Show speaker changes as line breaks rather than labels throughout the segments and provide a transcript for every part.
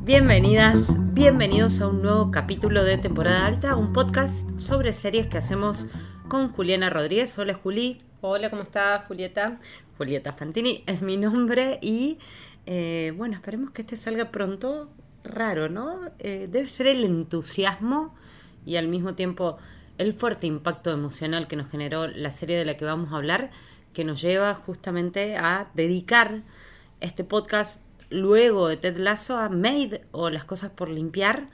Bienvenidas, bienvenidos a un nuevo capítulo de Temporada Alta, un podcast sobre series que hacemos con Juliana Rodríguez. Hola Juli.
Hola, ¿cómo estás, Julieta?
Julieta Fantini es mi nombre y eh, bueno, esperemos que este salga pronto. Raro, ¿no? Eh, debe ser el entusiasmo y al mismo tiempo el fuerte impacto emocional que nos generó la serie de la que vamos a hablar, que nos lleva justamente a dedicar este podcast luego de Ted Lasso a Made o Las cosas por limpiar,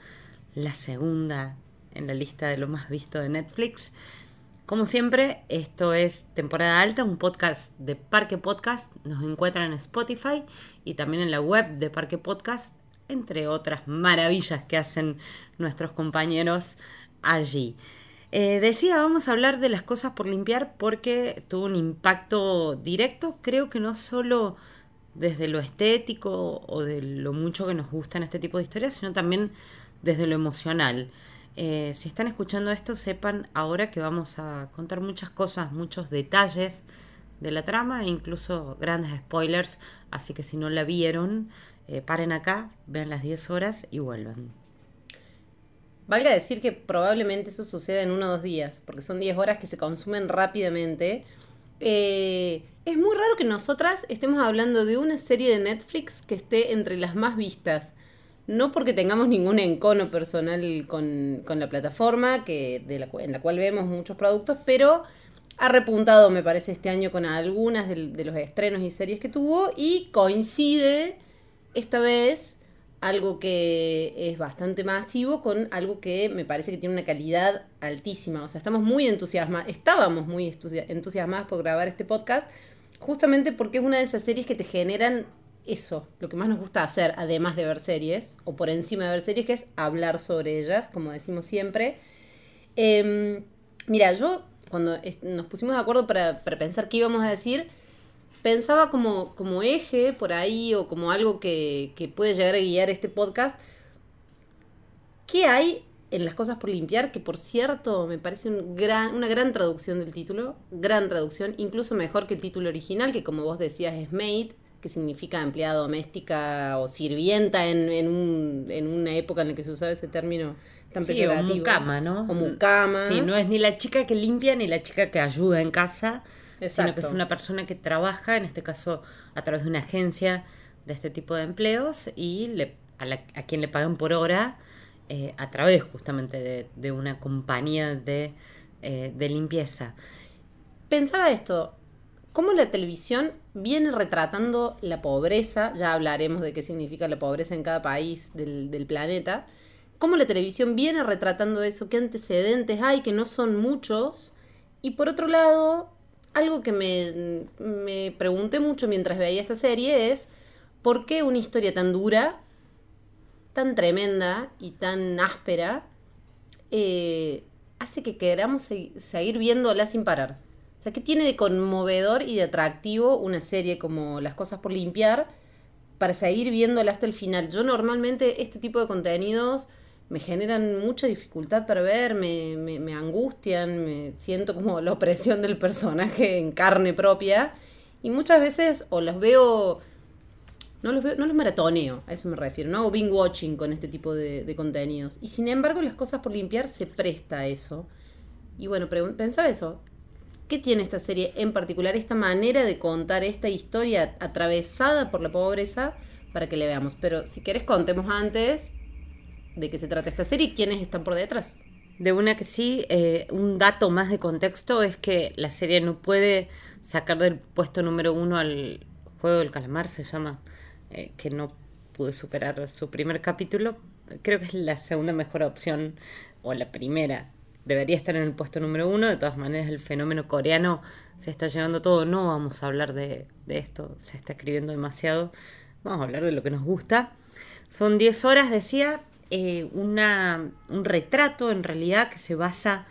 la segunda en la lista de lo más visto de Netflix. Como siempre, esto es Temporada Alta, un podcast de Parque Podcast. Nos encuentran en Spotify y también en la web de Parque Podcast, entre otras maravillas que hacen nuestros compañeros allí. Eh, decía, vamos a hablar de las cosas por limpiar porque tuvo un impacto directo, creo que no solo desde lo estético o de lo mucho que nos gustan este tipo de historias, sino también desde lo emocional. Eh, si están escuchando esto, sepan ahora que vamos a contar muchas cosas, muchos detalles de la trama e incluso grandes spoilers, así que si no la vieron, eh, paren acá, vean las 10 horas y vuelvan.
Valga decir que probablemente eso suceda en uno o dos días, porque son 10 horas que se consumen rápidamente. Eh, es muy raro que nosotras estemos hablando de una serie de Netflix que esté entre las más vistas. No porque tengamos ningún encono personal con, la plataforma, que, en la cual vemos muchos productos, pero ha repuntado, me parece, este año con algunas de los estrenos y series que tuvo y coincide esta vez algo que es bastante masivo con algo que me parece que tiene una calidad altísima. O sea, estamos muy entusiasmados, estábamos muy entusiasmados por grabar este podcast, justamente porque es una de esas series que te generan eso, lo que más nos gusta hacer, además de ver series, o por encima de ver series, que es hablar sobre ellas, como decimos siempre. Em, mira, yo cuando nos pusimos de acuerdo para, para pensar qué íbamos a decir, pensaba como, como eje por ahí o como algo que, puede llegar a guiar este podcast. ¿Qué hay en las cosas por limpiar? Que por cierto me parece un gran, una gran traducción del título, gran traducción, incluso mejor que el título original, que como vos decías es maid, que significa empleada doméstica o sirvienta en, en, un, en una época en la que se usaba ese término tan sí,
O mucama, ¿no?
O mucama.
Sí, no es ni la chica que limpia ni la chica que ayuda en casa, sino que es una persona que trabaja, en este caso a través de una agencia de este tipo de empleos y le, a, quien le pagan por hora eh, a través justamente de, una compañía de, eh, de limpieza.
Pensaba esto, ¿cómo la televisión viene retratando la pobreza? Ya hablaremos de qué significa la pobreza en cada país del, del planeta. ¿Cómo la televisión viene retratando eso? ¿Qué antecedentes hay que no son muchos? Y por otro lado, algo que me, pregunté mucho mientras veía esta serie es por qué una historia tan dura, tan tremenda y tan áspera eh, hace que queramos seguir viéndola sin parar. O sea, ¿qué tiene de conmovedor y de atractivo una serie como Las cosas por limpiar para seguir viéndola hasta el final? Yo normalmente este tipo de contenidos me generan mucha dificultad para ver, me, me, angustian, me siento como la opresión del personaje en carne propia. Y muchas veces o los veo, no los veo, no los maratoneo, a eso me refiero, no hago binge watching con este tipo de, contenidos. Y sin embargo, las cosas por limpiar se presta a eso. Y bueno, pensaba eso. ¿Qué tiene esta serie en particular, esta manera de contar esta historia atravesada por la pobreza para que le veamos? Pero si querés contemos antes de qué se trata esta serie y quiénes están por detrás.
De una que sí, eh, un dato más de contexto es que la serie no puede sacar del puesto número uno al juego del calamar, se llama, eh, que no pude superar su primer capítulo. Creo que es la segunda mejor opción, o la primera. Debería estar en el puesto número uno. De todas maneras, el fenómeno coreano se está llevando todo. No vamos a hablar de, de esto, se está escribiendo demasiado. Vamos a hablar de lo que nos gusta. Son 10 horas, decía, eh, una, un retrato en realidad que se basa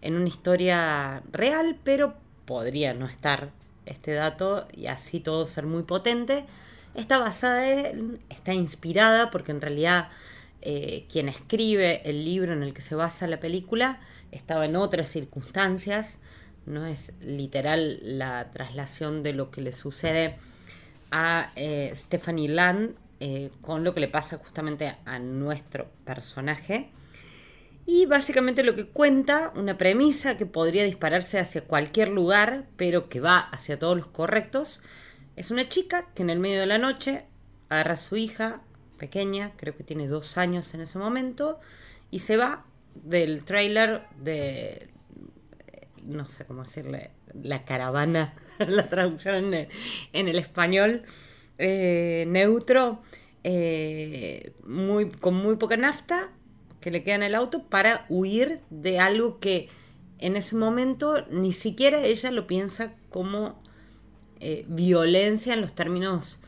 en una historia real, pero podría no estar este dato y así todo ser muy potente. Está basada, en, está inspirada porque en realidad eh, quien escribe el libro en el que se basa la película estaba en otras circunstancias, no es literal la traslación de lo que le sucede a eh, Stephanie Land eh, con lo que le pasa justamente a nuestro personaje. Y básicamente lo que cuenta, una premisa que podría dispararse hacia cualquier lugar, pero que va hacia todos los correctos, es una chica que en el medio de la noche agarra a su hija pequeña, creo que tiene dos años en ese momento, y se va del trailer de, no sé cómo decirle, la caravana, la traducción en el, español eh, neutro, eh, muy, con muy poca nafta, que le queda en el auto para huir de algo que en ese momento ni siquiera ella lo piensa como eh, violencia en los términos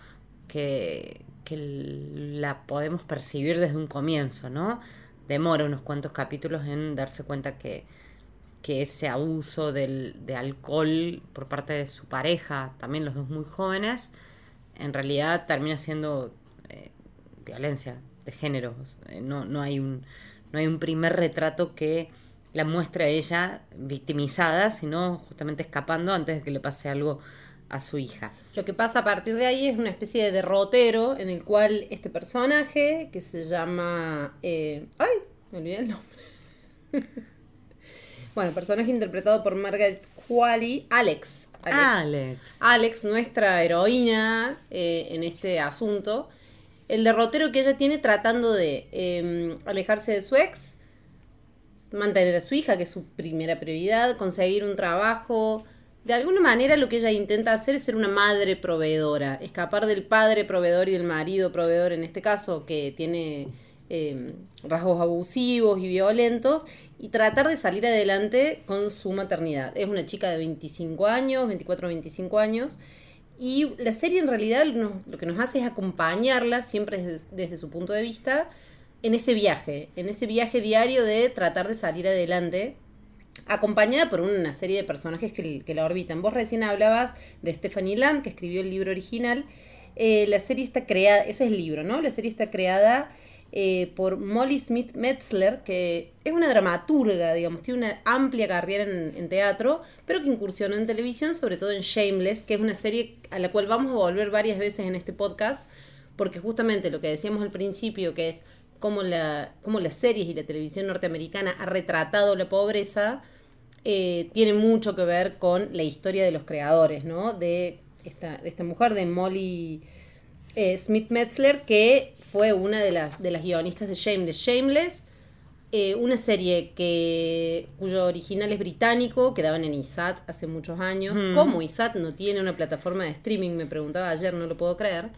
que, que, la podemos percibir desde un comienzo, ¿no? Demora unos cuantos capítulos en darse cuenta que, que ese abuso del, de alcohol por parte de su pareja, también los dos muy jóvenes, en realidad termina siendo eh, violencia de género. No, no, hay un, no hay un primer retrato que la muestre a ella victimizada, sino justamente escapando antes de que le pase algo a su hija.
Lo que pasa a partir de ahí es una especie de derrotero en el cual este personaje, que se llama... Eh, ¡Ay! Me olvidé el nombre. bueno, personaje interpretado por Margaret Qualley, Alex.
Alex.
Alex, nuestra heroína eh, en este asunto, el derrotero que ella tiene tratando de em, alejarse de su ex, mantener a su hija, que es su primera prioridad, conseguir un trabajo. De alguna manera lo que ella intenta hacer es ser una madre proveedora, escapar del padre proveedor y del marido proveedor en este caso, que tiene em, rasgos abusivos y violentos, y tratar de salir adelante con su maternidad. Es una chica de 25 años, 24 o 25 años, y la serie en realidad lo que nos hace es acompañarla siempre desde, su punto de vista en ese viaje, en ese viaje diario de tratar de salir adelante, acompañada por una serie de personajes que, la orbitan. Vos recién hablabas de Stephanie Land, que escribió el libro original. Eh, la serie está creada, ese es el libro, ¿no? La serie está creada eh, por Molly Smith Metzler, que es una dramaturga, digamos, tiene una amplia carrera en, teatro, pero que incursionó en televisión, sobre todo en Shameless, que es una serie a la cual vamos a volver varias veces en este podcast, porque justamente lo que decíamos al principio, que es cómo, la, cómo las series y la televisión norteamericana ha retratado la pobreza, eh, tiene mucho que ver con la historia de los creadores, ¿no? De esta, de esta mujer, de Molly eh, Smith Metzler, que fue una de las, de las guionistas de Shameless. Shameless, eh, una serie que cuyo original es británico, que daban en ISAT hace muchos años. Mm. ¿Cómo ISAT no tiene una plataforma de streaming? Me preguntaba ayer, no lo puedo creer.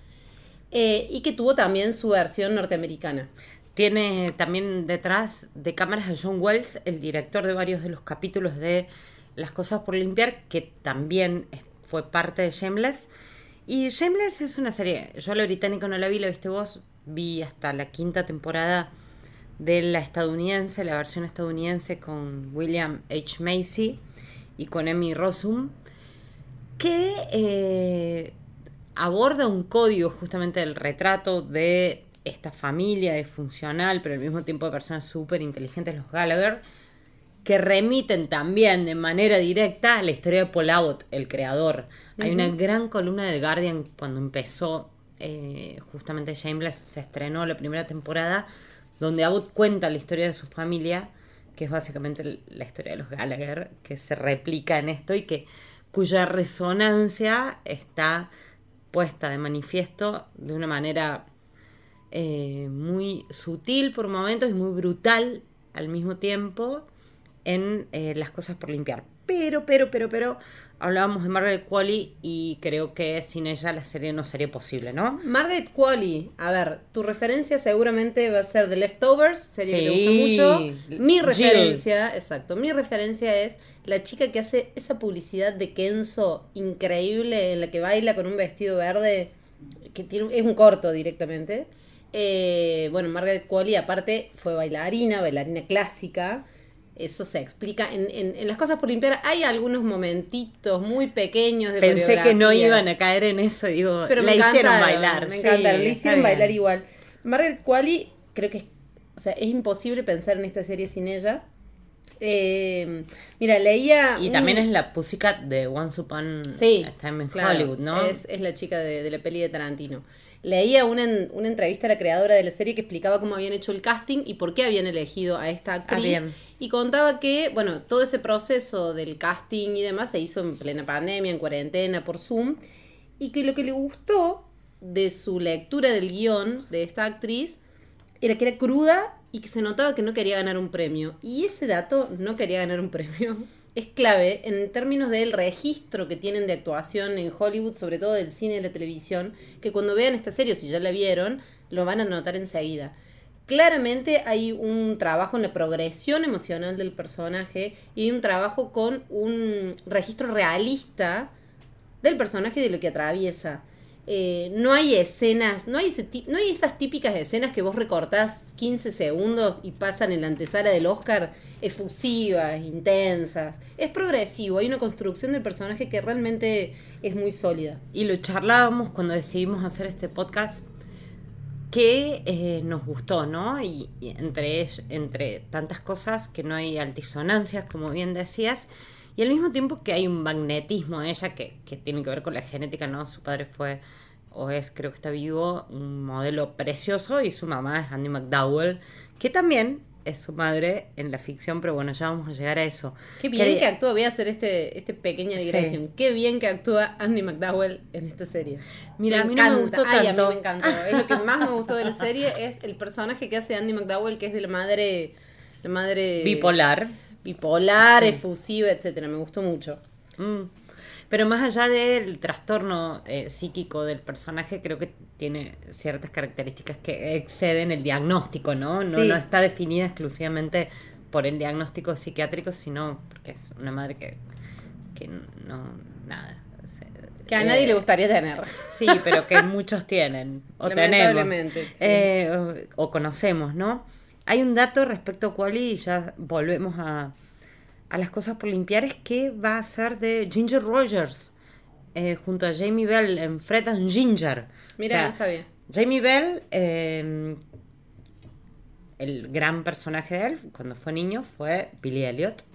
Eh, y que tuvo también su versión norteamericana.
Tiene también detrás de cámaras a John Wells, el director de varios de los capítulos de Las Cosas por Limpiar, que también fue parte de Shameless. Y Shameless es una serie, yo la británica no la vi, la viste vos, vi hasta la quinta temporada de la estadounidense, la versión estadounidense con William H. Macy y con Emmy Rossum, que eh, aborda un código justamente del retrato de esta familia disfuncional, pero al mismo tiempo de personas súper inteligentes, los Gallagher, que remiten también de manera directa a la historia de Paul Abbott, el creador. Hay una gran columna de Guardian cuando empezó eh, justamente Shameless, se estrenó la primera temporada, donde Abbott cuenta la historia de su familia, que es básicamente la historia de los Gallagher, que se replica en esto y que cuya resonancia está puesta de manifiesto de una manera eh, muy sutil por momentos y muy brutal al mismo tiempo en eh, las cosas por limpiar. Pero, pero, pero, pero, hablábamos de Margaret Qualley y creo que sin ella la serie no sería posible, ¿no?
Margaret Qualley, a ver, tu referencia seguramente va a ser The Leftovers, serie que te gusta mucho. Mi referencia, exacto, mi referencia es la chica que hace esa publicidad de Kenzo increíble en la que baila con un vestido verde, que tiene, es un corto directamente. Eh, bueno, Margaret Qualley aparte fue bailarina, bailarina clásica. Eso se explica. En, en, las cosas por limpiar hay algunos momentitos muy pequeños de
Pensé que no iban a caer en eso, digo, Pero la hicieron bailar.
Me encantaron, la hicieron bailar igual. Margaret Qualley, creo que es, o sea, es imposible pensar en esta serie sin ella. Eh, mira, leía.
Y
un-
también es la Pussycat de Once Upon
Sí,
a Time in
claro,
Hollywood, ¿no?
Es, es la chica de, de la peli de Tarantino. Leía una, en- una entrevista a la creadora de la serie que explicaba cómo habían hecho el casting y por qué habían elegido a esta actriz.
Ah, bien.
Y contaba que, bueno, todo ese proceso del casting y demás se hizo en plena pandemia, en cuarentena, por Zoom. Y que lo que le gustó de su lectura del guion de esta actriz era que era cruda y que se notaba que no quería ganar un premio. Y ese dato, no quería ganar un premio, es clave en términos del registro que tienen de actuación en Hollywood, sobre todo del cine y la televisión, que cuando vean esta serie, si ya la vieron, lo van a notar enseguida. Claramente hay un trabajo en la progresión emocional del personaje y un trabajo con un registro realista del personaje y de lo que atraviesa. Eh, no hay escenas, no hay, no hay esas típicas escenas que vos recortás 15 segundos y pasan en la antesala del Oscar efusivas, intensas. Es progresivo, hay una construcción del personaje que realmente es muy sólida.
Y lo charlábamos cuando decidimos hacer este podcast que eh, nos gustó, ¿no? Y, entre, entre tantas cosas que no hay altisonancias, como bien decías, y al mismo tiempo que hay un magnetismo de ella que, que tiene que ver con la genética, ¿no? Su padre fue, o es, creo que está vivo, un modelo precioso y su mamá es Andy McDowell, que también es su madre en la ficción, pero bueno, ya vamos a llegar a eso.
Qué bien que actúa, voy a hacer este, este pequeña
Sí.
digresión. Qué bien que actúa Andy McDowell en esta serie.
Mira, a mí no me gustó
Ay,
tanto.
a mí me encantó. Es lo que más me gustó de la serie, es el personaje que hace Andy McDowell, que es de la madre... La madre...
Bipolar.
Bipolar,
Sí.
efusiva, etcétera. Me gustó mucho.
Mm. Pero más allá del trastorno eh, psíquico del personaje, creo que tiene ciertas características que exceden el diagnóstico, ¿no? No,
Sí.
no está definida exclusivamente por el diagnóstico psiquiátrico, sino porque es una madre que, que no, nada.
Que a
eh,
nadie le gustaría tener.
Sí, pero que muchos tienen, o tenemos,
sí.
eh, o, o conocemos, ¿no? Hay un dato respecto a Quali y ya volvemos a, a las cosas por limpiar, es que va a ser de Ginger Rogers, eh, junto a Jamie Bell en Fred and Ginger.
Mira,
O sea,
no sabía.
Jamie Bell, eh, el gran personaje de él, cuando fue niño, fue Billy Elliot.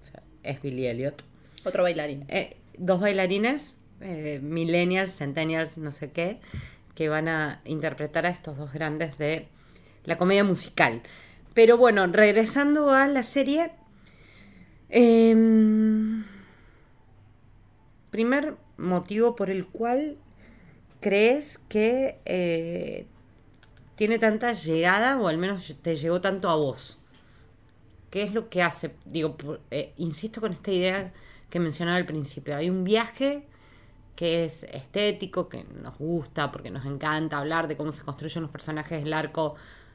O sea, es Billy Elliot.
Otro bailarín.
Eh, dos bailarines, eh, millennials, centennials, no sé qué, que van a interpretar a estos dos grandes de la comedia musical. Pero bueno, regresando a la serie, em, primer motivo por el cual crees que eh, tiene tanta llegada, o al menos te llegó tanto a vos. ¿Qué es lo que hace? Digo, eh, insisto con esta idea que mencionaba al principio. Hay un viaje que es estético, que nos gusta, porque nos encanta hablar de cómo se construyen los personajes, el arco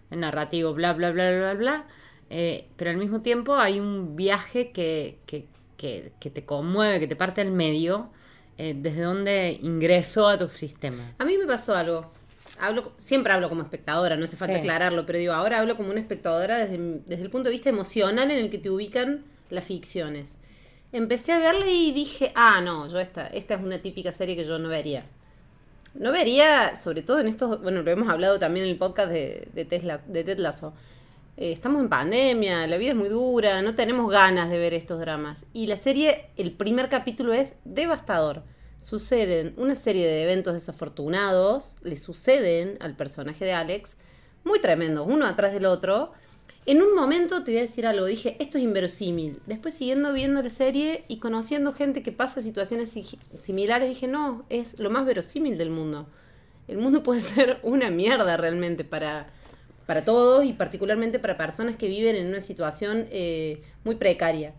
narrativo, bla, bla, bla, bla, bla. Eh, pero al mismo tiempo hay un viaje que, que, que, que te conmueve, que te parte al medio, eh, desde donde ingresó a tu sistema.
A mí me pasó algo. Hablo, siempre hablo como espectadora, no hace falta
Sí.
aclararlo, pero digo, ahora hablo como una espectadora desde, desde el punto de vista emocional en el que te ubican las ficciones. Empecé a verla y dije, ah, no, yo esta, esta es una típica serie que yo no vería. No vería, sobre todo en estos, bueno, lo hemos hablado también en el podcast de, de, Tesla, de Ted Lasso. Eh, estamos en pandemia, la vida es muy dura, no tenemos ganas de ver estos dramas. Y la serie, el primer capítulo es devastador. Suceden una serie de eventos desafortunados, le suceden al personaje de Alex, muy tremendos, uno atrás del otro. En un momento te voy a decir algo, dije, esto es inverosímil. Después siguiendo viendo la serie y conociendo gente que pasa situaciones si- similares, dije, no, es lo más verosímil del mundo. El mundo puede ser una mierda realmente para, para todos y particularmente para personas que viven en una situación eh, muy precaria.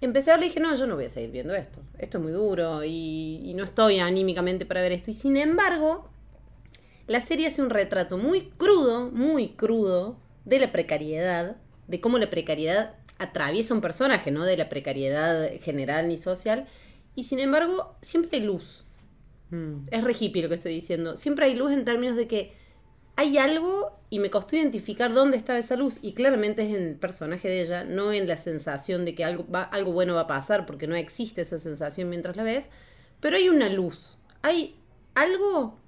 Empecé a hablar y dije, no, yo no voy a seguir viendo esto. Esto es muy duro y, y no estoy anímicamente para ver esto. Y sin embargo, la serie hace un retrato muy crudo, muy crudo de la precariedad, de cómo la precariedad atraviesa un personaje, no de la precariedad general ni social. Y sin embargo, siempre hay luz.
Mm.
Es re hippie lo que estoy diciendo. Siempre hay luz en términos de que hay algo y me costó identificar dónde estaba esa luz. Y claramente es en el personaje de ella, no en la sensación de que algo, va, algo bueno va a pasar, porque no existe esa sensación mientras la ves. Pero hay una luz. Hay algo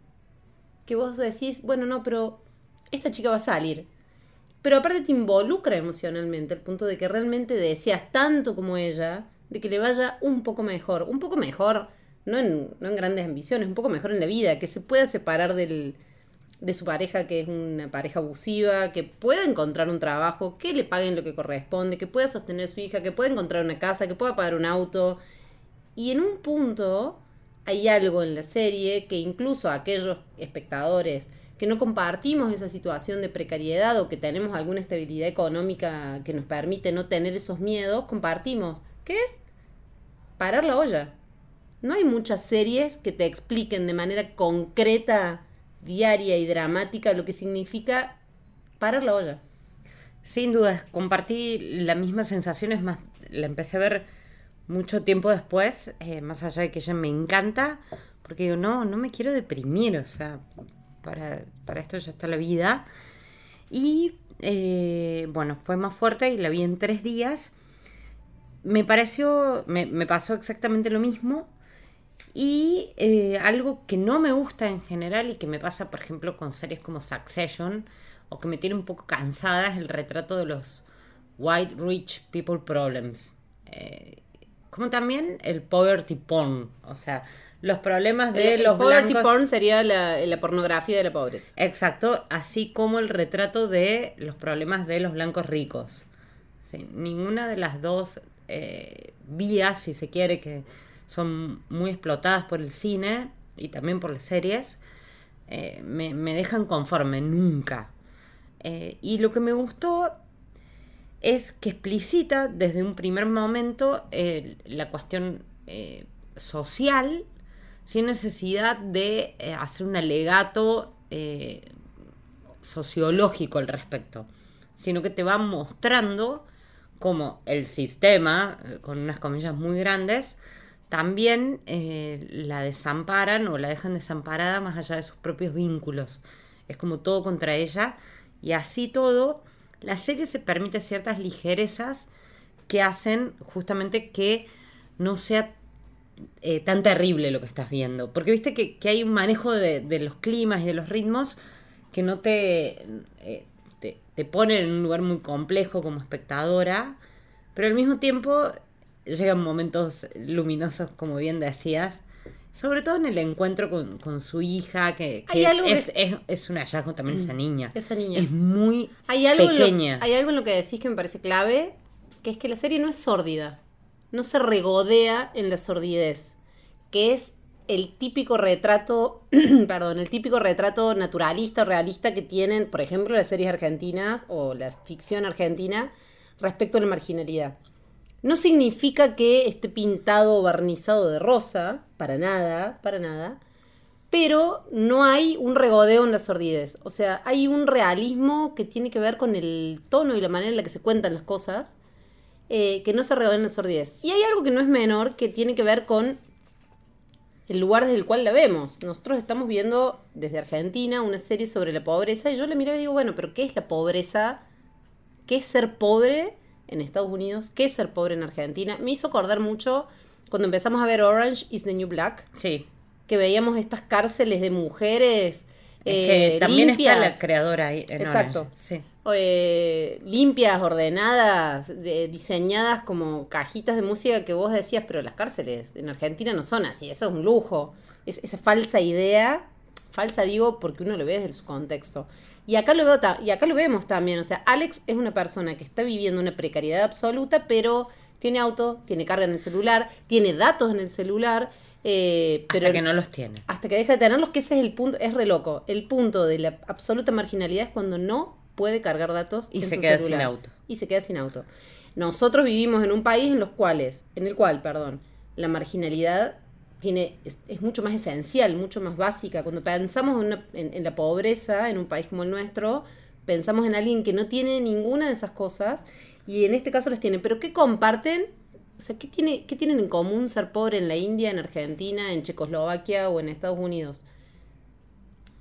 que vos decís, bueno, no, pero esta chica va a salir. pero aparte te involucra emocionalmente, al punto de que realmente deseas tanto como ella, de que le vaya un poco mejor, un poco mejor, no en, no en grandes ambiciones, un poco mejor en la vida, que se pueda separar del, de su pareja, que es una pareja abusiva, que pueda encontrar un trabajo, que le paguen lo que corresponde, que pueda sostener a su hija, que pueda encontrar una casa, que pueda pagar un auto. Y en un punto hay algo en la serie que incluso aquellos espectadores que no compartimos esa situación de precariedad o que tenemos alguna estabilidad económica que nos permite no tener esos miedos, compartimos. ¿Qué es? Parar la olla. No hay muchas series que te expliquen de manera concreta, diaria y dramática lo que significa parar la olla.
Sin duda, compartí la misma sensación, es más, la empecé a ver mucho tiempo después, eh, más allá de que ella me encanta, porque digo, no, no me quiero deprimir, o sea, para, esto ya está la vida. Y eh, bueno, fue más fuerte y la vi en tres días. Me pareció, me, pasó exactamente lo mismo. Y eh, algo que no me gusta en general y que me pasa, por ejemplo, con series como Succession, o que me tiene un poco cansada, es el retrato de los white rich people problems. Eh, como también el poverty porn, o sea, los problemas de los
el poverty porn sería la, pornografía de la pobreza.
Exacto, así como el retrato de los problemas de los blancos ricos. ninguna de las dos eh, vías, si se quiere, que son muy explotadas por el cine y también por las series, eh, me, dejan conforme, nunca. Eh, y lo que me gustó es que explicita desde un primer momento la cuestión social sin necesidad de eh, hacer un alegato eh, sociológico al respecto, sino que te va mostrando cómo el sistema, eh, con unas comillas muy grandes, también la desamparan o la dejan desamparada más allá de sus propios vínculos. Es como todo contra ella y así todo, la serie se permite ciertas ligerezas que hacen justamente que no sea eh, tan terrible lo que estás viendo. Porque viste que, hay un manejo de, los climas y de los ritmos que no te, eh, te, te, pone en un lugar muy complejo como espectadora, pero al mismo tiempo llegan momentos luminosos, como bien decías. Sobre todo en el encuentro con, su hija, que, es, es, un hallazgo también esa niña.
Esa niña.
Es muy hay algo pequeña.
hay algo en lo que decís que me parece clave, que es que la serie no es sórdida no se regodea en la sordidez, que es el típico retrato, perdón, el típico retrato naturalista o realista que tienen, por ejemplo, las series argentinas o la ficción argentina respecto a la marginalidad. No significa que esté pintado o barnizado de rosa, para nada, para nada, pero no hay un regodeo en la sordidez. O sea, hay un realismo que tiene que ver con el tono y la manera en la que se cuentan las cosas, eh, que no se en la sordidez. Y hay algo que no es menor que tiene que ver con el lugar desde el cual la vemos. Nosotros estamos viendo desde Argentina una serie sobre la pobreza y yo le miraba y digo, bueno, pero ¿qué es la pobreza? ¿Qué es ser pobre en Estados Unidos? ¿Qué es ser pobre en Argentina? Me hizo acordar mucho cuando empezamos a ver Orange is the New Black.
Sí.
Que veíamos estas cárceles de mujeres.
que eh, también está la creadora ahí. En
Exacto. Sí. Eh, limpias, ordenadas, diseñadas como cajitas de música que vos decías, pero las cárceles en Argentina no son así, eso es un lujo. Es, esa falsa idea, falsa digo porque uno lo ve desde su contexto. Y acá lo veo y acá lo vemos también, o sea, Alex es una persona que está viviendo una precariedad absoluta, pero tiene auto, tiene carga en el celular, tiene datos en el celular. Eh, pero
hasta que no los tiene.
Hasta que deja de tenerlos, que ese es el punto, es re loco. El punto de la absoluta marginalidad es cuando no puede cargar datos
y se queda sin auto.
Y se queda sin auto. Nosotros vivimos en un país en los cuales, en el cual, perdón, la marginalidad tiene, es, mucho más esencial, mucho más básica. Cuando pensamos en, la pobreza en un país como el nuestro, pensamos en alguien que no tiene ninguna de esas cosas y en este caso las tiene. Pero ¿qué comparten? O sea, ¿qué, tiene, ¿qué tienen en común ser pobre en la India, en Argentina, en Checoslovaquia o en Estados Unidos?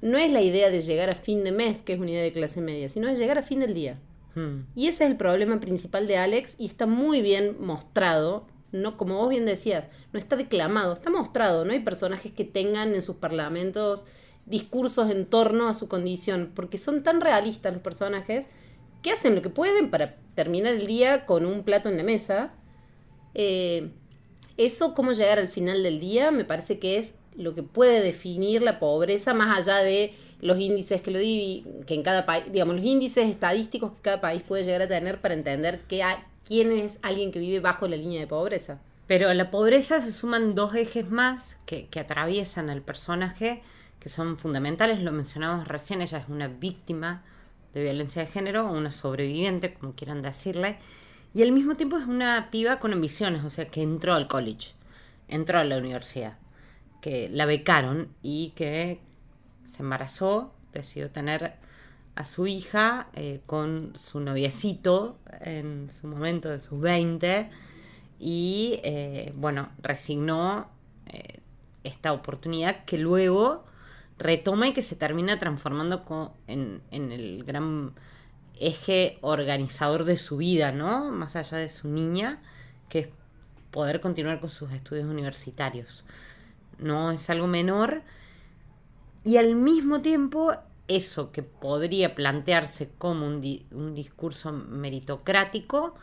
no es la idea de llegar a fin de mes, que es una idea de clase media, sino es llegar a fin del día. Hmm. Y ese es el problema principal de Alex y está muy bien mostrado, no como vos bien decías, no está declamado, está mostrado, no hay personajes que tengan en sus parlamentos discursos en torno a su condición, porque son tan realistas los personajes que hacen lo que pueden para terminar el día con un plato en la mesa. Eh, eso, cómo llegar al final del día, me parece que es lo que puede definir la pobreza, más allá de los índices que lo que en cada país, digamos, los índices estadísticos que cada país puede llegar a tener para entender que quién es alguien que vive bajo la línea de pobreza.
Pero a la pobreza se suman dos ejes más que, atraviesan al personaje, que son fundamentales, lo mencionamos recién, ella es una víctima de violencia de género, una sobreviviente, como quieran decirle, y al mismo tiempo es una piba con ambiciones, o sea, que entró al college, entró a la universidad, que la becaron y que se embarazó, decidió tener a su hija eh, con su noviecito en su momento de sus 20 y eh, bueno, resignó eh, esta oportunidad que luego retoma y que se termina transformando en, en, el gran eje organizador de su vida, ¿no? Más allá de su niña, que es poder continuar con sus estudios universitarios. No es algo menor. Y al mismo tiempo, eso que podría plantearse como un, un discurso meritocrático,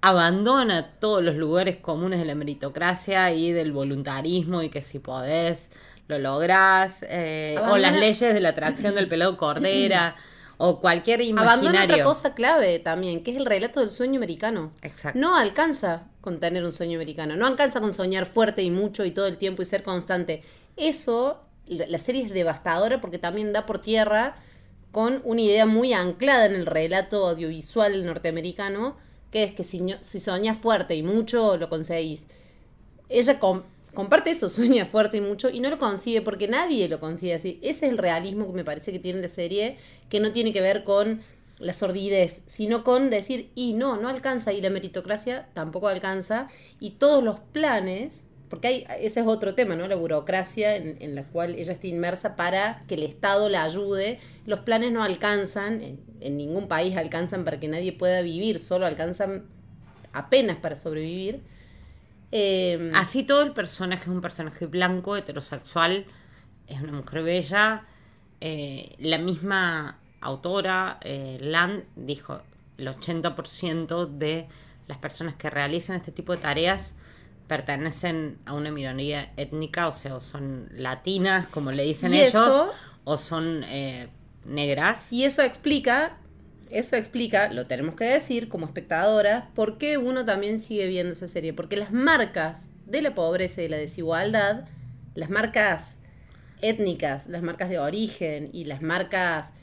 abandona todos los lugares comunes de la meritocracia y del voluntarismo y que si podés lo lográs, eh, o las leyes de la atracción del pelado cordera, o cualquier imaginario. Abandona
otra cosa clave también, que es el relato del sueño americano. Exacto. No alcanza con tener un sueño americano, no alcanza con soñar fuerte y mucho y todo el tiempo y ser constante. Eso, la serie es devastadora porque también da por tierra con una idea muy anclada en el relato audiovisual norteamericano, que es que si, si soñas fuerte y mucho, lo conseguís. Ella con, comparte eso, sueña fuerte y mucho y no lo consigue porque nadie lo consigue así. Ese es el realismo que me parece que tiene la serie, que no tiene que ver con la sordidez, sino con decir, y no, no alcanza, y la meritocracia tampoco alcanza, y todos los planes, porque hay, ese es otro tema, ¿no? La burocracia en, la cual ella está inmersa para que el Estado la ayude, los planes no alcanzan, en, en ningún país alcanzan para que nadie pueda vivir, solo alcanzan apenas para sobrevivir.
Em, Así todo el personaje es un personaje blanco, heterosexual, es una mujer bella. Eh, la misma autora, eh, Land, dijo, el 80% de las personas que realizan este tipo de tareas pertenecen a una minoría étnica, o sea, o son latinas, como le dicen ellos, o son eh, negras.
Y eso explica eso explica, lo tenemos que decir como espectadora, por qué uno también sigue viendo esa serie. Porque las marcas de la pobreza y de la desigualdad, las marcas étnicas, las marcas de origen y las marcas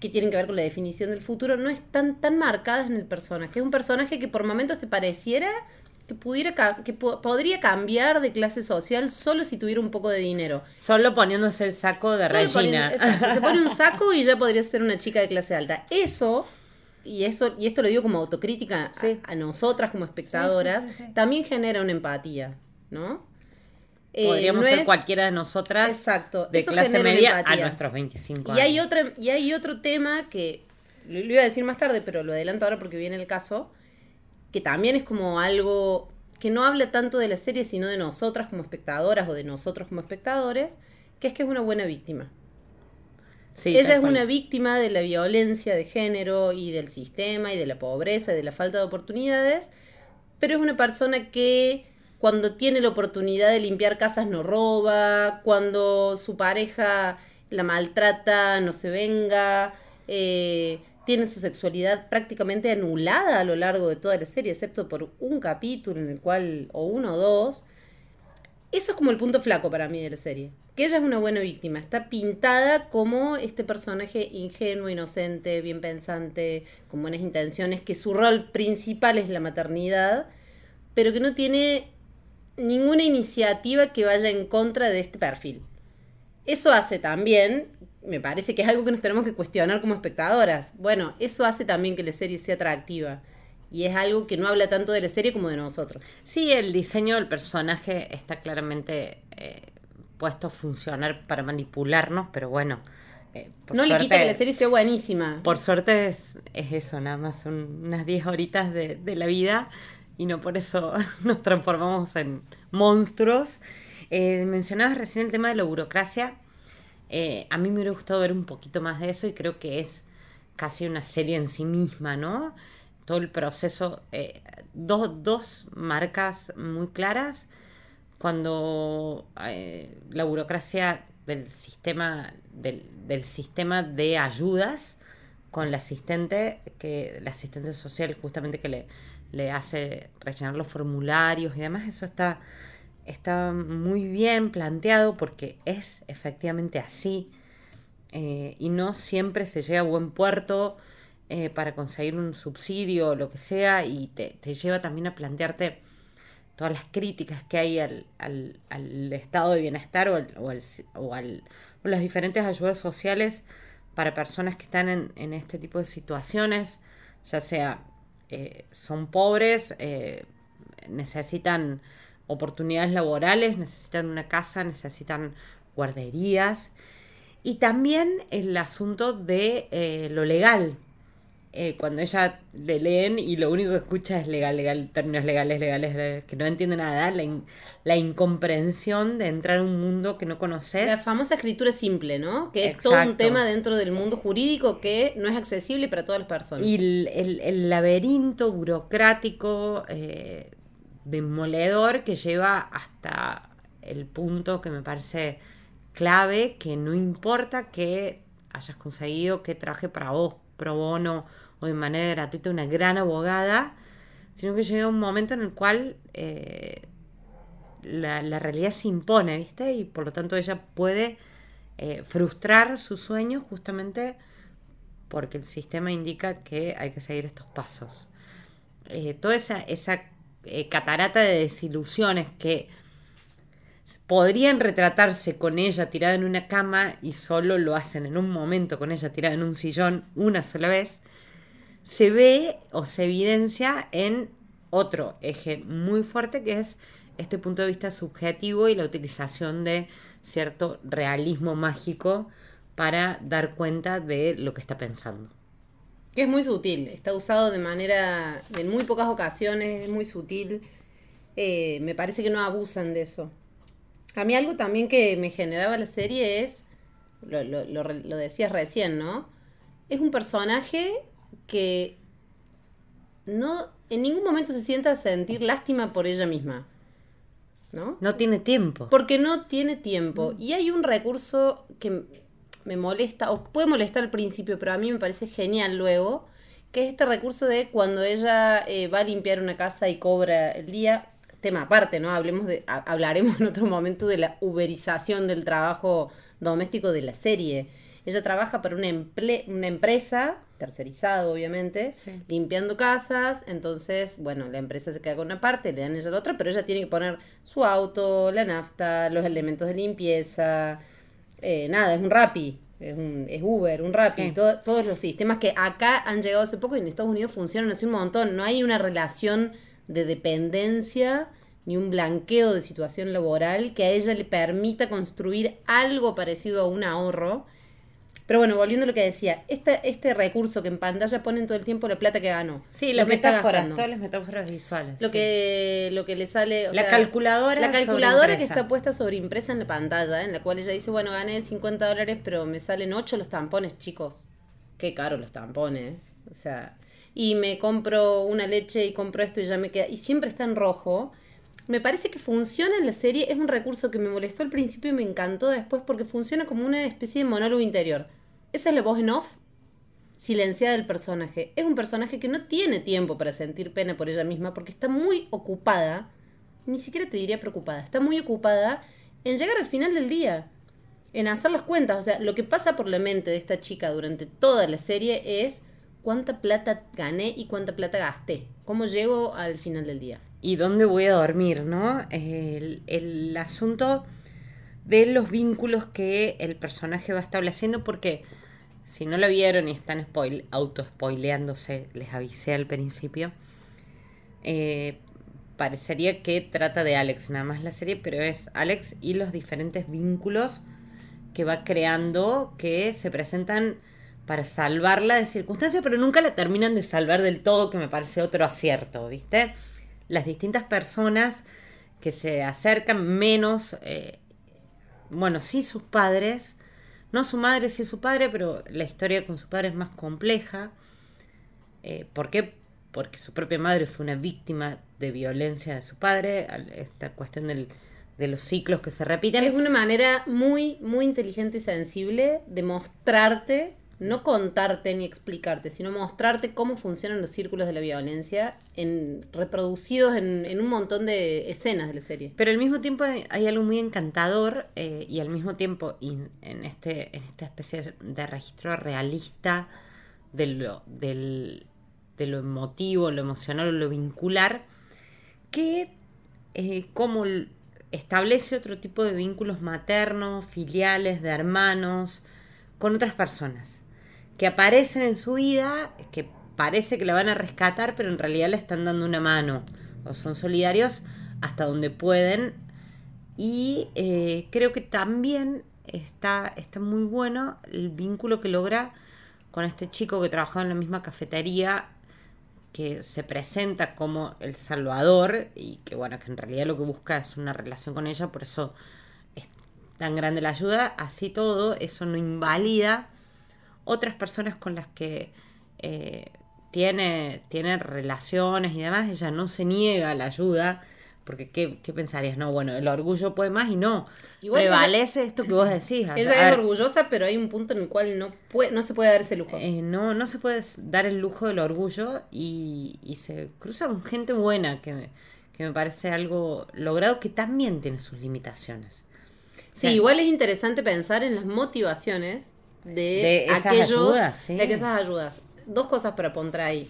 que tienen que ver con la definición del futuro, no están tan marcadas en el personaje. Es un personaje que por momentos te pareciera que pudiera que podría cambiar de clase social solo si tuviera un poco de dinero.
Solo poniéndose el saco de Regina.
se pone un saco y ya podría ser una chica de clase alta. Eso y eso y esto lo digo como autocrítica a, nosotras como espectadoras, también genera una empatía, ¿no?
Eh, Podríamos ser cualquiera de nosotras exacto, de clase media a nuestros 25
años. Y hay, otro, y hay otro tema que lo iba a decir más tarde, pero lo adelanto ahora porque viene el caso, que también es como algo que no habla tanto de la serie, sino de nosotras como espectadoras o de nosotros como espectadores, que es que es una buena víctima. Ella es una víctima de la violencia de género y del sistema y de la pobreza y de la falta de oportunidades, pero es una persona que cuando tiene la oportunidad de limpiar casas no roba, cuando su pareja la maltrata no se venga, eh, tiene su sexualidad prácticamente anulada a lo largo de toda la serie, excepto por un capítulo en el cual, o uno o dos. Eso es como el punto flaco para mí de la serie. Que ella es una buena víctima. Está pintada como este personaje ingenuo, inocente, bien pensante, con buenas intenciones, que su rol principal es la maternidad, pero que no tiene ninguna iniciativa que vaya en contra de este perfil. Eso hace también me parece que es algo que nos tenemos que cuestionar como espectadoras. Bueno, eso hace también que la serie sea atractiva. Y es algo que no habla tanto de la serie como de nosotros.
Sí, el diseño del personaje está claramente eh, puesto a funcionar para manipularnos, pero bueno.
Eh, no le quita que la serie sea buenísima.
Por suerte es, eso, nada más son unas 10 horitas de, de, la vida y no por eso nos transformamos en monstruos. Eh, mencionabas recién el tema de la burocracia. Eh, a mí me hubiera gustado ver un poquito más de eso y creo que es casi una serie en sí misma, ¿no? Todo el proceso, eh, dos, dos marcas muy claras cuando eh, la burocracia del sistema, del, del, sistema de ayudas con la asistente, que la asistente social justamente que le, le hace rellenar los formularios y demás, eso está, está muy bien planteado porque es efectivamente así eh, y no siempre se llega a buen puerto eh, para conseguir un subsidio o lo que sea y te, te lleva también a plantearte todas las críticas que hay al, al, al estado de bienestar o, al, o, o, las diferentes ayudas sociales para personas que están en, en este tipo de situaciones, ya sea eh, son pobres, necesitan oportunidades laborales, necesitan una casa, necesitan guarderías y también el asunto de eh, lo legal, eh, cuando ella le leen y lo único que escucha es legal, legal, términos legales, legales, que no entiende nada, la, in, la, incomprensión de entrar a un mundo que no conoces.
La famosa escritura simple, ¿no? Que es Exacto. todo un tema dentro del mundo jurídico que no es accesible para todas las personas.
Y el, el, el laberinto burocrático eh, demoledor que lleva hasta el punto que me parece clave, que no importa que hayas conseguido que trabaje para vos pro bono o de manera gratuita una gran abogada, sino que llega un momento en el cual eh, la, la, realidad se impone, ¿viste? Y por lo tanto ella puede eh, frustrar sus sueños justamente porque el sistema indica que hay que seguir estos pasos. Eh, toda esa, esa catarata de desilusiones que podrían retratarse con ella tirada en una cama y solo lo hacen en un momento con ella tirada en un sillón una sola vez, se ve o se evidencia en otro eje muy fuerte que es este punto de vista subjetivo y la utilización de cierto realismo mágico para dar cuenta de lo que está pensando.
Que es muy sutil, está usado de manera, en muy pocas ocasiones, es muy sutil. Eh, me parece que no abusan de eso. A mí algo también que me generaba la serie es, lo, lo, lo, lo decías recién, ¿no? Es un personaje que no en ningún momento se sienta a sentir lástima por ella misma. ¿No?
No tiene tiempo.
Porque no tiene tiempo. Mm. Y hay un recurso que me molesta, o puede molestar al principio, pero a mí me parece genial luego, que es este recurso de cuando ella eh, va a limpiar una casa y cobra el día, tema aparte, ¿no? Hablemos de, hablaremos en otro momento de la uberización del trabajo doméstico de la serie. Ella trabaja para una, emple una empresa, tercerizado obviamente, sí. limpiando casas, entonces, bueno, la empresa se queda con una parte, le dan ella la otra, pero ella tiene que poner su auto, la nafta, los elementos de limpieza, eh, nada, es un Rappi, es, un, es Uber, un Rappi, sí. todo, todos los sistemas que acá han llegado hace poco y en Estados Unidos funcionan así un montón, no hay una relación de dependencia ni un blanqueo de situación laboral que a ella le permita construir algo parecido a un ahorro. Pero bueno, volviendo a lo que decía, este, este recurso que en pantalla ponen todo el tiempo la plata que ganó.
Sí, lo que metáforas, está todas las metáforas visuales.
Lo, sí. que, lo que le sale.
O la sea, calculadora.
La calculadora que está puesta sobre impresa en la pantalla, en la cual ella dice, bueno, gané 50 dólares, pero me salen 8 los tampones, chicos. Qué caro los tampones. O sea, y me compro una leche y compro esto y ya me queda. Y siempre está en rojo. Me parece que funciona en la serie. Es un recurso que me molestó al principio y me encantó después porque funciona como una especie de monólogo interior. Esa es la voz en off silenciada del personaje. Es un personaje que no tiene tiempo para sentir pena por ella misma porque está muy ocupada, ni siquiera te diría preocupada, está muy ocupada en llegar al final del día, en hacer las cuentas. O sea, lo que pasa por la mente de esta chica durante toda la serie es cuánta plata gané y cuánta plata gasté. ¿Cómo llego al final del día?
¿Y dónde voy a dormir, no? El, el asunto de los vínculos que el personaje va estableciendo, porque si no lo vieron y están spoil, auto-spoileándose, les avisé al principio, eh, parecería que trata de Alex nada más la serie, pero es Alex y los diferentes vínculos que va creando que se presentan para salvarla de circunstancias, pero nunca la terminan de salvar del todo, que me parece otro acierto, ¿viste? Las distintas personas que se acercan menos, eh, bueno, sí sus padres, no su madre, sí su padre, pero la historia con su padre es más compleja. Eh, ¿Por qué? Porque su propia madre fue una víctima de violencia de su padre, esta cuestión del, de los ciclos que se repiten.
Es una manera muy, muy inteligente y sensible de mostrarte no contarte ni explicarte, sino mostrarte cómo funcionan los círculos de la violencia en, reproducidos en, un montón de escenas de la serie.
Pero al mismo tiempo hay, algo muy encantador eh, y al mismo tiempo en, este, en esta especie de registro realista de lo, del, de lo emotivo, lo emocional, lo vincular, que eh, como establece otro tipo de vínculos maternos, filiales, de hermanos, con otras personas que aparecen en su vida, que parece que la van a rescatar, pero en realidad le están dando una mano, o son solidarios hasta donde pueden. Y eh, creo que también está, está muy bueno el vínculo que logra con este chico que trabajaba en la misma cafetería, que se presenta como el salvador y que bueno, que en realidad lo que busca es una relación con ella, por eso es tan grande la ayuda, así todo, eso no invalida otras personas con las que eh, tiene, tiene relaciones y demás, ella no se niega a la ayuda, porque ¿qué, pensarías? No, bueno, el orgullo puede más y no. Prevalece esto que vos decís.
Ella es orgullosa, pero hay un punto en el cual no, puede, no se puede dar ese lujo.
Eh, no, no se puede dar el lujo del orgullo y, se cruza con gente buena, que, que me parece algo logrado que también tiene sus limitaciones.
Sí, igual es interesante pensar en las motivaciones de, esas ayudas, de esas ayudas. Dos cosas para poner ahí.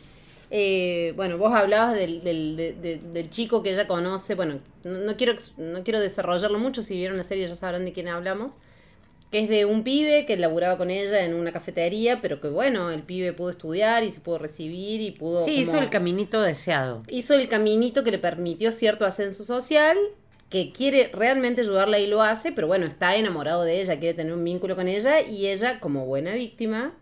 Eh, bueno, vos hablabas del, del, chico que ella conoce. Bueno, no, quiero, no quiero desarrollarlo mucho. Si vieron la serie ya sabrán de quién hablamos. Que es de un pibe que laburaba con ella en una cafetería, pero que bueno, el pibe pudo estudiar y se pudo recibir y pudo.
Sí, hizo el caminito deseado.
Hizo el caminito que le permitió cierto ascenso social que quiere realmente ayudarla y lo hace, pero bueno, está enamorado de ella, quiere tener un vínculo con ella y ella, como buena víctima,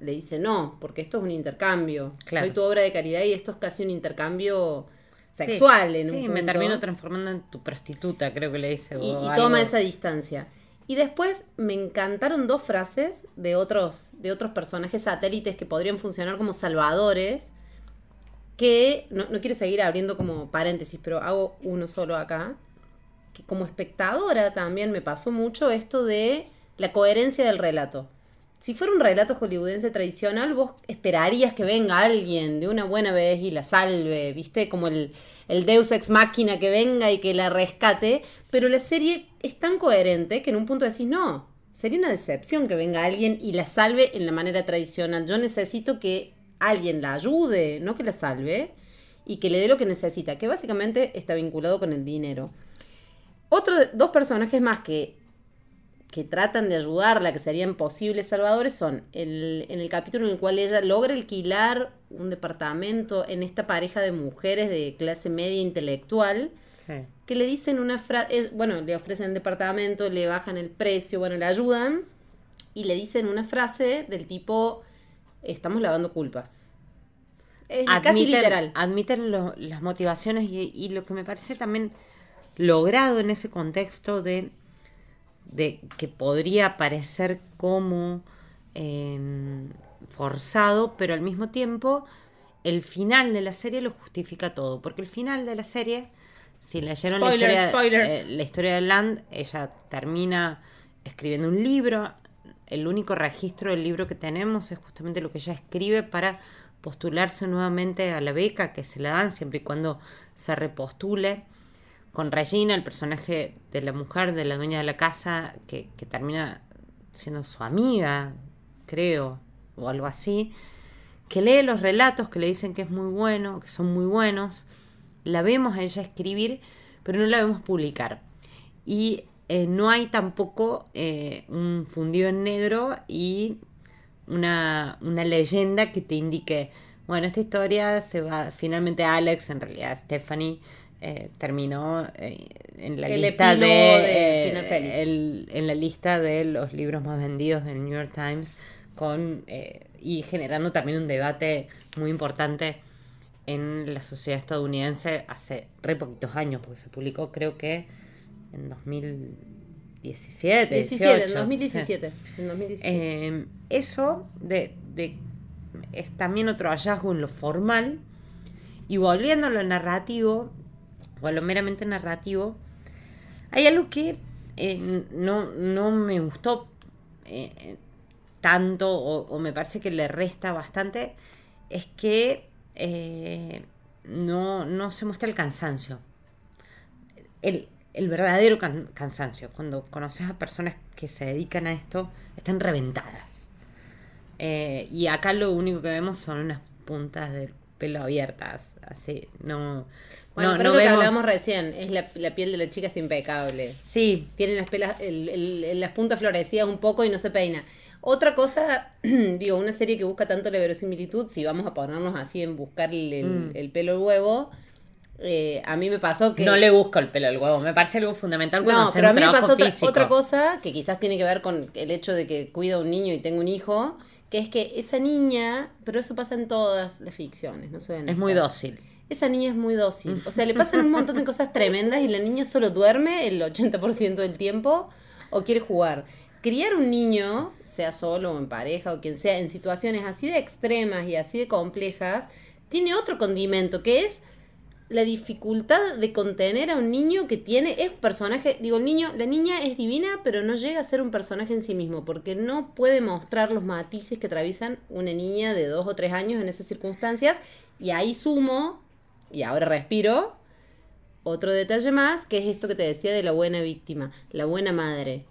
le dice no, porque esto es un intercambio. Soy tu obra de caridad y esto es casi un intercambio sexual.
Sí, en sí me termino transformando en tu prostituta, creo que le dice.
Y, y toma esa distancia. Y después me encantaron dos frases de otros, de otros personajes satélites que podrían funcionar como salvadores. Que no, no quiero seguir abriendo como paréntesis, pero hago uno solo acá que como espectadora también me pasó mucho esto de la coherencia del relato. Si fuera un relato hollywoodense tradicional, vos esperarías que venga alguien de una buena vez y la salve, ¿viste? Como el, el Deus ex máquina que venga y que la rescate, pero la serie es tan coherente que en un punto decís, no, sería una decepción que venga alguien y la salve en la manera tradicional. Yo necesito que alguien la ayude, no que la salve, y que le dé lo que necesita, que básicamente está vinculado con el dinero. Otros dos personajes más que, que tratan de ayudarla, que serían posibles salvadores, son el, en el capítulo en el cual ella logra alquilar un departamento en esta pareja de mujeres de clase media intelectual, que le dicen una frase, bueno, le ofrecen el departamento, le bajan el precio, bueno, le ayudan, y le dicen una frase del tipo, estamos lavando culpas.
Es casi literal. Admiten las motivaciones y lo que me parece también logrado en ese contexto de, de que podría parecer como em, forzado, pero al mismo tiempo el final de la serie lo justifica todo, porque el final de la serie, si leyeron la, historia, eh, la historia de Land, ella termina escribiendo un libro, el único registro del libro que tenemos es justamente lo que ella escribe para postularse nuevamente a la beca que se la dan siempre y cuando se repostule con Regina, el personaje de la mujer, de la dueña de la casa, que, termina siendo su amiga, creo, o algo así, que lee los relatos que le dicen que es muy bueno, que son muy buenos, la vemos a ella escribir, pero no la vemos publicar. Y eh, no hay tampoco eh, un fundido en negro y una, una, leyenda que te indique, bueno, esta historia se va, finalmente Alex, en realidad Stephanie, eh, terminó eh, en la lista de, eh, en la lista de los libros más vendidos del New York Times con y generando también un debate muy importante en la sociedad estadounidense hace re poquitos años porque se publicó creo que en 2000 17,
17,
18,
en 2017.
sí.
En 2017.
Eh, eso de, de- es también otro hallazgo en lo formal. Y volviendo a lo narrativo, o a lo meramente narrativo, hay algo que eh, no, no me gustó eh, tanto, o, me parece que le resta bastante, es que eh, no, no se muestra el cansancio. El, el verdadero can- cansancio. Cuando conoces a personas que se dedican a esto, están reventadas. Y acá lo único que vemos son unas puntas de pelo abiertas. Así, no.
bueno,
no,
pero
no
lo que hablamos recién, es la, la piel de la chica está impecable.
Sí,
Tiene las, pelas, el- el- las puntas florecidas un poco y no se peina. Otra cosa, digo, una serie que busca tanto la verosimilitud, si vamos a ponernos así en buscar el, el-
Mm.
el pelo al huevo, eh, a mí me pasó que...
no le busco el pelo al huevo. Me parece algo fundamental cuando
No, pero a mí me pasó otra, otra cosa que quizás tiene que ver con el hecho de que cuido a un niño y tengo un hijo, que es que esa niña, pero eso pasa en todas las ficciones, no solo en
Es muy dócil.
Esa niña es muy dócil. O sea, le pasan un montón de cosas tremendas y la niña solo duerme el 80% del tiempo o quiere jugar. Criar un niño, sea solo o en pareja o quien sea, en situaciones así de extremas y así de complejas, tiene otro condimento que es la dificultad de contener a un niño que tiene, es personaje, digo, el niño, la niña es divina, pero no llega a ser un personaje en sí mismo, porque no puede mostrar los matices que atraviesan una niña de dos o tres años en esas circunstancias, y ahí sumo, y ahora respiro, otro detalle más, que es esto que te decía de la buena víctima, la buena madre.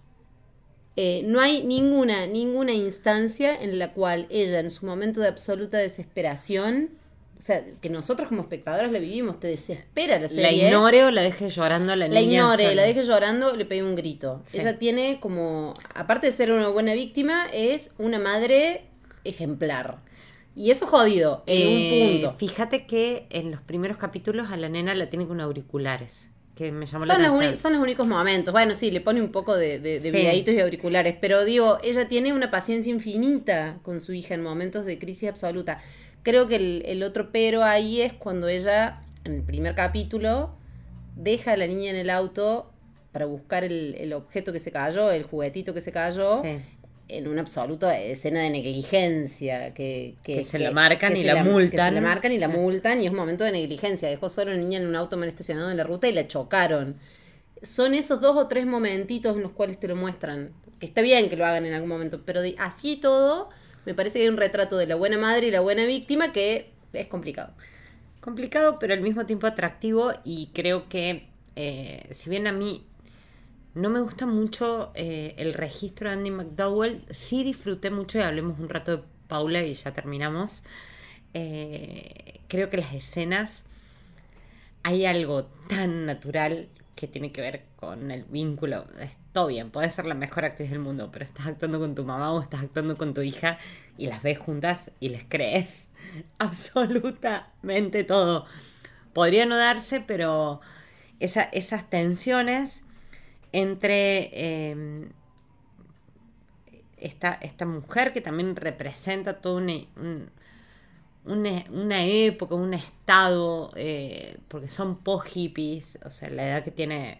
Eh, no hay ninguna, ninguna instancia en la cual ella, en su momento de absoluta desesperación, o sea, que nosotros como espectadores la vivimos, te desespera la
La
serie.
ignore o la deje llorando a la,
La
niña.
ignore,
sola.
la deje llorando, le pegue un grito.
Sí.
Ella tiene como, aparte de ser una buena víctima, es una madre ejemplar. Y eso jodido, en
Eh,
un punto.
Fíjate que en los primeros capítulos a la nena la tiene con auriculares. Que me llamó
Son,
la
los son los únicos momentos. Bueno, sí, le pone un poco de, de, de
Sí.
videitos y auriculares, pero digo, ella tiene una paciencia infinita con su hija en momentos de crisis absoluta. Creo que el, el otro pero ahí es cuando ella, en el primer capítulo, deja a la niña en el auto para buscar el, el objeto que se cayó, el juguetito que se cayó,
Sí.
en una absoluta escena de negligencia que,
Que se la marcan y la
Que se
multan.
la marcan y la multan y es un momento de negligencia. Dejó solo a la niña en un auto mal estacionado en la ruta y la chocaron. Son esos dos o tres momentitos en los cuales te lo muestran. Que está bien que lo hagan en algún momento, pero así todo, me parece que hay un retrato de la buena madre y la buena víctima que es complicado.
Complicado, pero al mismo tiempo atractivo. Y creo que, eh, si bien a mí no me gusta mucho eh, el registro de Andy McDowell, sí disfruté mucho y hablemos un rato de Paula y ya terminamos. Eh, creo que las escenas hay algo tan natural que tiene que ver con el vínculo. Todo bien, puedes ser la mejor actriz del mundo, pero estás actuando con tu mamá o estás actuando con tu hija y las ves juntas y les crees absolutamente todo. Podría no darse, pero esa- esas tensiones entre eh, esta, esta mujer que también representa toda una, un- una, época, un estado, eh, porque son post-hippies, o sea, la edad que tiene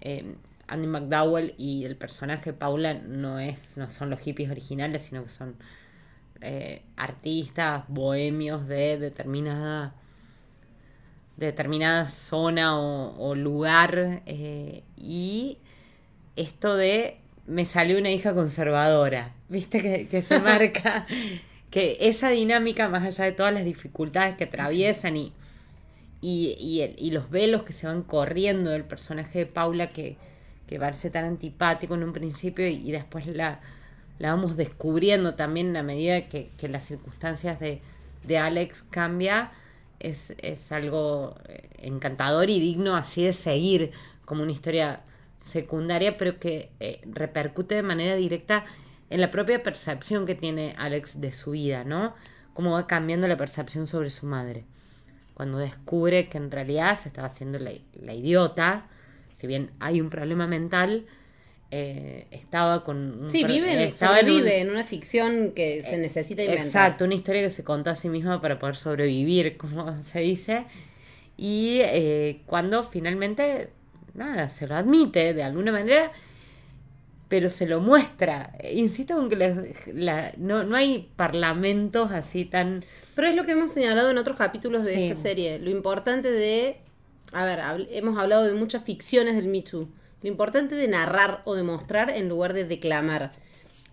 eh, Andy McDowell y el personaje Paula no, es, no son los hippies originales, sino que son eh, artistas bohemios de determinada de determinada zona o, o lugar eh, y esto de me salió una hija conservadora, viste que, que se marca que esa dinámica más allá de todas las dificultades que atraviesan y, y, y el- y los velos que se van corriendo del personaje de Paula que, que parece tan antipático en un principio y, después la, la vamos descubriendo también a medida que, que las circunstancias de, de Alex cambia, es, es algo eh, encantador y digno así de seguir como una historia secundaria, pero que eh, repercute de manera directa en la propia percepción que tiene Alex de su vida, ¿no? Cómo va cambiando la percepción sobre su madre. Cuando descubre que en realidad se estaba haciendo la, la idiota, si bien hay un problema mental, eh, estaba con... un
Sí, vive, en,
estaba en un-
en una ficción que se necesita inventar.
Exacto, una historia que se contó a sí misma para poder sobrevivir, como se dice. Y eh, cuando finalmente, nada, se lo admite de alguna manera, pero se lo muestra. Insisto en que la- la- no, no hay parlamentos así tan...
Pero es lo que hemos señalado en otros capítulos de
Sí.
esta serie. Lo importante de. A ver, hemos hablado de muchas ficciones del Me Too. Lo importante de narrar o de mostrar en lugar de declamar.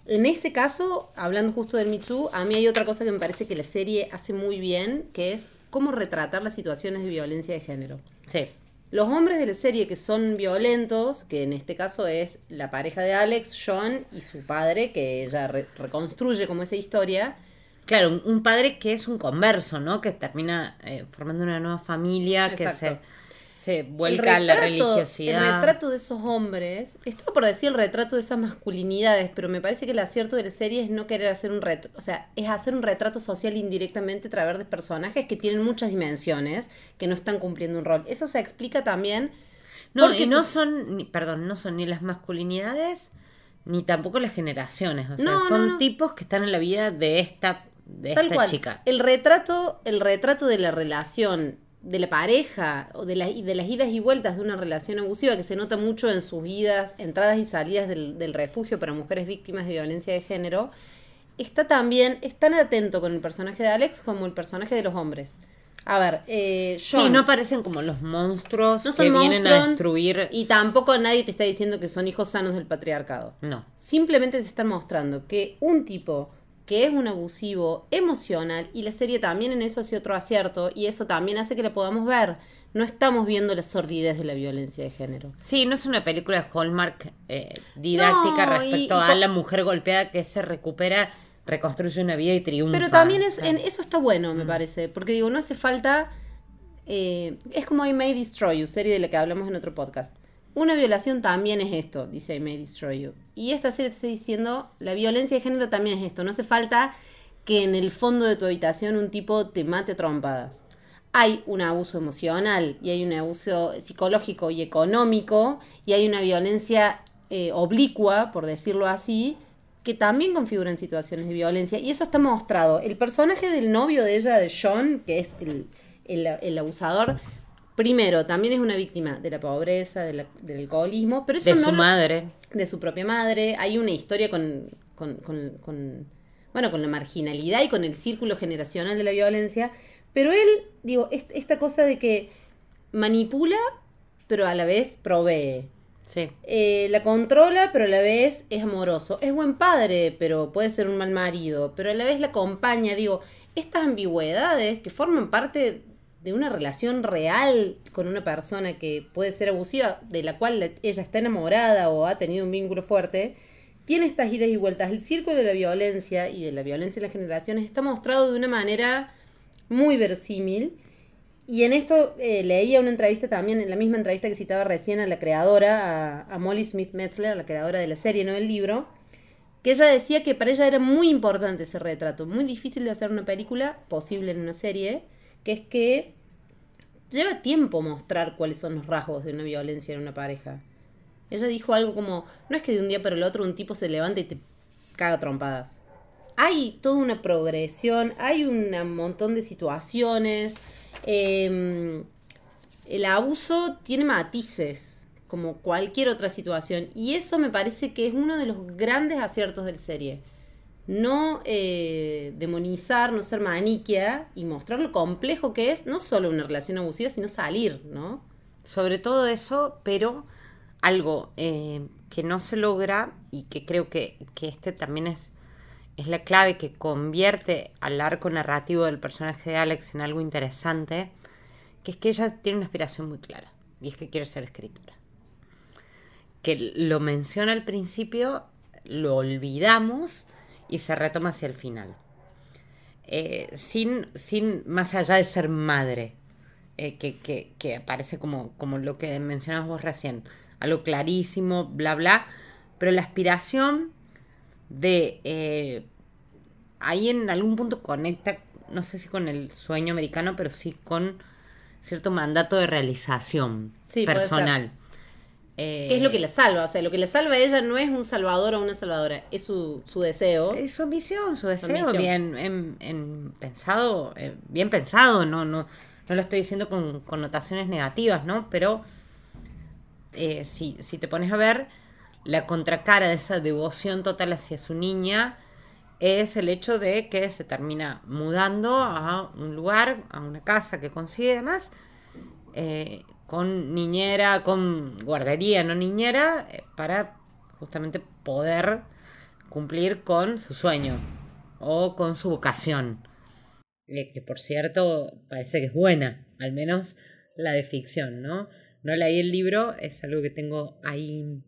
En ese caso, hablando justo del Me Too, a mí hay otra cosa que me parece que la serie hace muy bien, que es cómo retratar las situaciones de violencia de género.
Sí.
Los hombres de la serie que son violentos, que en este caso es la pareja de Alex, John y su padre, que ella re- reconstruye como esa historia,
Claro, un, padre que es un converso, ¿no? Que termina eh, formando una nueva familia, que se. Se vuelca a la religiosidad.
El retrato de esos hombres, estaba por decir el retrato de esas masculinidades, pero me parece que el acierto de la serie es no querer hacer un retrato, o sea, es hacer un retrato social indirectamente a través de personajes que tienen muchas dimensiones, que no están cumpliendo un rol. Eso se explica también
No,
porque
y no son, ni- perdón, no son ni las masculinidades ni tampoco las generaciones. O sea,
No, no,
son
no.
tipos que están en la vida de esta, de
Tal
esta
cual.
chica.
El retrato, el retrato de la relación, de la pareja, o de, la- y de las idas y vueltas de una relación abusiva que se nota mucho en sus vidas, entradas y salidas del, del refugio para mujeres víctimas de violencia de género, está también, es tan atento con el personaje de Alex como el personaje de los hombres. A ver, eh,
Sí, no parecen como los monstruos
no
que vienen a destruir.
y tampoco nadie te está diciendo que son hijos sanos del patriarcado.
No.
Simplemente te están mostrando que un tipo que es un abusivo emocional, y la serie también en eso hace otro acierto, y eso también hace que la podamos ver. No estamos viendo la sordidez de la violencia de género.
Sí, no es una película de Hallmark eh, didáctica
No,
respecto
y
a la mujer golpeada que se recupera, reconstruye una vida y triunfa.
Pero también es, en, eso está bueno, me parece, porque digo, no hace falta... eh, es como I May Destroy You, serie de la que hablamos en otro podcast. Una violación también es esto, dice I May Destroy You. Y esta serie te está diciendo, la violencia de género también es esto. No hace falta que en el fondo de tu habitación un tipo te mate trompadas. Hay un abuso emocional y hay un abuso psicológico y económico y hay una violencia eh, oblicua, por decirlo así, que también configuran situaciones de violencia. Y eso está mostrado. El personaje del novio de ella, de John, que es el- el abusador, primero, también es una víctima de la pobreza, de la- del alcoholismo, pero eso
de
no
su
lo-
madre.
de su propia madre. Hay una historia con, con, con- con, bueno, con la marginalidad y con el círculo generacional de la violencia. Pero él, digo, est- esta cosa de que manipula, pero a la vez provee.
Sí.
Eh, la controla, pero a la vez es amoroso. Es buen padre, pero puede ser un mal marido. Pero a la vez la acompaña. Digo, estas ambigüedades que forman parte de una relación real con una persona que puede ser abusiva, de la cual la- ella está enamorada o ha tenido un vínculo fuerte, tiene estas idas y vueltas. El círculo de la violencia y de la violencia en las generaciones está mostrado de una manera muy verosímil. Y en esto eh, leía una entrevista también, en la misma entrevista que citaba recién a la creadora, a, a Molly Smith Metzler, la creadora de la serie, no del libro, que ella decía que para ella era muy importante ese retrato, muy difícil de hacer una película, posible en una serie, que es que lleva tiempo mostrar cuáles son los rasgos de una violencia en una pareja. Ella dijo algo como, no es que de un día para el otro un tipo se levanta y te caga trompadas. Hay toda una progresión, hay un montón de situaciones. eh, el abuso tiene matices, como cualquier otra situación. Y eso me parece que es uno de los grandes aciertos del serie. No eh, demonizar, no ser maniquia y mostrar lo complejo que es no solo una relación abusiva, sino salir, ¿no?
Sobre todo eso, pero algo eh, que no se logra y que creo que, que este también es, es la clave que convierte al arco narrativo del personaje de Alex en algo interesante, que es que ella tiene una aspiración muy clara y es que quiere ser escritora. Que lo menciona al principio, lo olvidamos y se retoma hacia el final. Eh, sin, sin más allá de ser madre, eh, que, que, que aparece como, como lo que mencionabas vos recién, algo clarísimo, bla, bla, pero la aspiración de... eh, ahí en algún punto conecta, no sé si con el sueño americano, pero sí con cierto mandato de realización
Sí, puede
personal. Eh,
¿Qué es lo que la salva? O sea, lo que la salva a ella no es un salvador o una salvadora, es su, su deseo.
Es su ambición, su deseo,
ambición.
bien en, en pensado, eh, bien pensado, no, no, no lo estoy diciendo con connotaciones negativas, ¿no? Pero eh, si, si te pones a ver, la contracara de esa devoción total hacia su niña es el hecho de que se termina mudando a un lugar, a una casa que consigue además, eh, con niñera, con guardería, no niñera, eh, para justamente poder cumplir con su sueño o con su vocación. Eh, que por cierto parece que es buena, al menos la de ficción, ¿no? No leí el libro, es algo que tengo ahí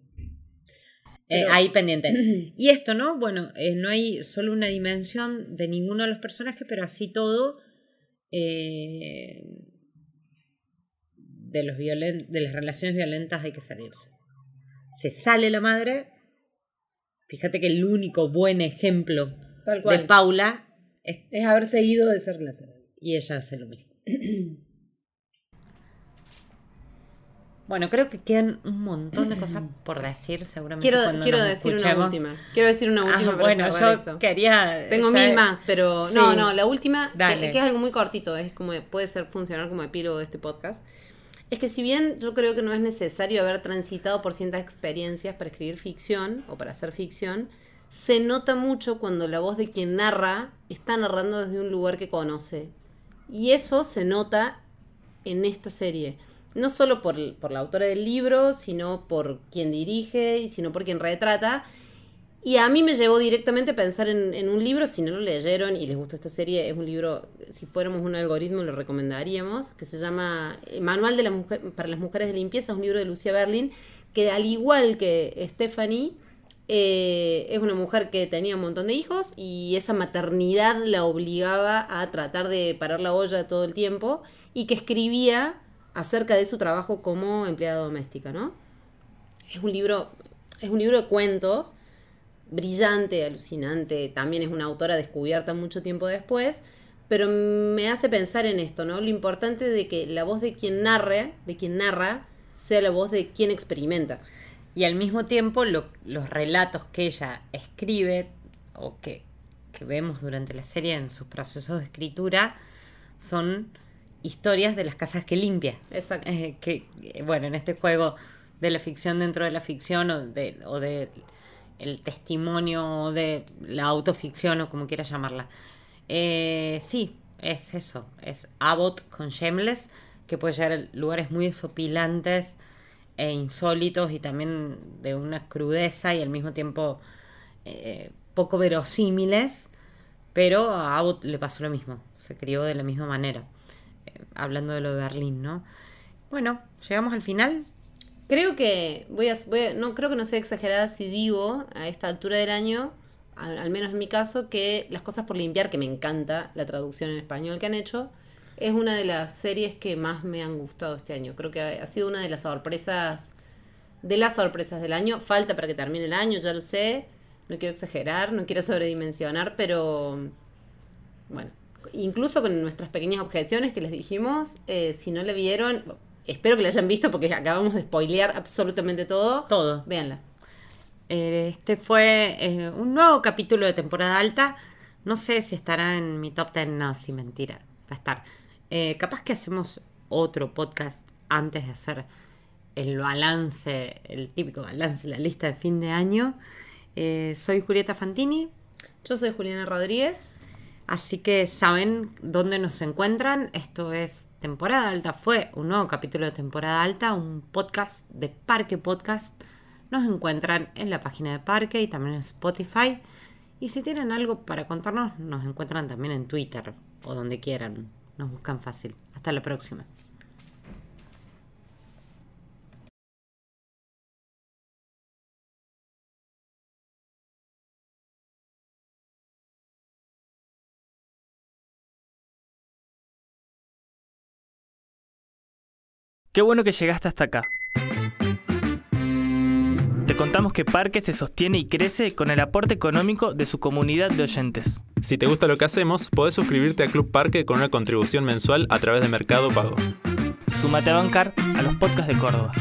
eh, ahí pendiente. Y esto, ¿no? Bueno, eh, no hay solo una dimensión de ninguno de los personajes, pero así todo de, los de las relaciones violentas hay que salirse. Se sale la madre. Fíjate que el único buen ejemplo de Paula
es, es haber seguido de esa relación.
Y ella hace lo mismo. Bueno, creo que quedan un montón de cosas por decir, seguramente.
Quiero, quiero decir una última. Quiero decir una última.
Ah, bueno, yo quería.
Tengo mil más, pero no, no, la última, que, es algo muy cortito, es como puede ser funcionar como epílogo de este podcast. Es que si bien yo creo que no es necesario haber transitado por ciertas experiencias para escribir ficción o para hacer ficción, se nota mucho cuando la voz de quien narra está narrando desde un lugar que conoce. Y eso se nota en esta serie no solo por, la autora del libro, sino por quien dirige y sino por quien retrata. Y a mí me llevó directamente a pensar en, un libro, si no lo leyeron y les gustó esta serie, es un libro, si fuéramos un algoritmo lo recomendaríamos, que se llama eh, Manual de la mujer, para las mujeres de limpieza, es un libro de Lucia Berlin, que al igual que Stephanie, eh, es una mujer que tenía un montón de hijos y esa maternidad la obligaba a tratar de parar la olla todo el tiempo y que escribía acerca de su trabajo como empleada doméstica, ¿no? Es un libro, es un libro de cuentos, brillante, alucinante, también es una autora descubierta mucho tiempo después, pero me hace pensar en esto, ¿no? Lo importante de que la voz de quien narre, de quien narra, sea la voz de quien experimenta.
Y al mismo tiempo los relatos que ella escribe o que, que vemos durante la serie en sus procesos de escritura son historias de las casas que limpia.
Exacto.
Eh, que, bueno, en este juego de la ficción dentro de la ficción o de, o de el testimonio de la autoficción o como quieras llamarla. Eh, sí, es eso. Es Abbott con Shameless, que puede llegar a lugares muy desopilantes e insólitos y también de una crudeza y al mismo tiempo poco verosímiles. Pero a Abbott le pasó lo mismo, se crió de la misma manera hablando de lo de Berlín, ¿no? Bueno, llegamos al final.
Creo que voy a, no creo que no sea exagerada si digo a esta altura del año, al, menos en mi caso, que las cosas por limpiar, que me encanta la traducción en español que han hecho, es una de las series que más me han gustado este año. Creo que ha, sido una de las sorpresas, de las sorpresas del año. Falta para que termine el año, ya lo sé. No quiero exagerar, no quiero sobredimensionar, pero bueno, incluso con nuestras pequeñas objeciones que les dijimos, eh, si no le vieron, espero que la hayan visto porque acabamos de spoilear absolutamente todo.
Todo.
Véanla.
Eh, este fue eh, un nuevo capítulo de temporada alta. No sé si estará en mi top 10, no, si mentira, va a estar. capaz que hacemos otro podcast antes de hacer el balance, el típico balance, la lista de fin de año. soy Julieta Fantini.
Yo soy Juliana Rodríguez.
Así que saben dónde nos encuentran. Esto es temporada alta. Fue un nuevo capítulo de temporada alta, un podcast de Parque Podcast. Nos encuentran en la página de Parque y también en Spotify. Y si tienen algo para contarnos, nos encuentran también en Twitter o donde quieran. Nos buscan fácil. Hasta la próxima.
Qué bueno que llegaste hasta acá. Te contamos que Parque se sostiene y crece con el aporte económico de su comunidad de oyentes.
Si te gusta lo que hacemos, podés suscribirte a Club Parque con una contribución mensual a través de Mercado Pago.
Sumate a bancar a los podcasts de Córdoba.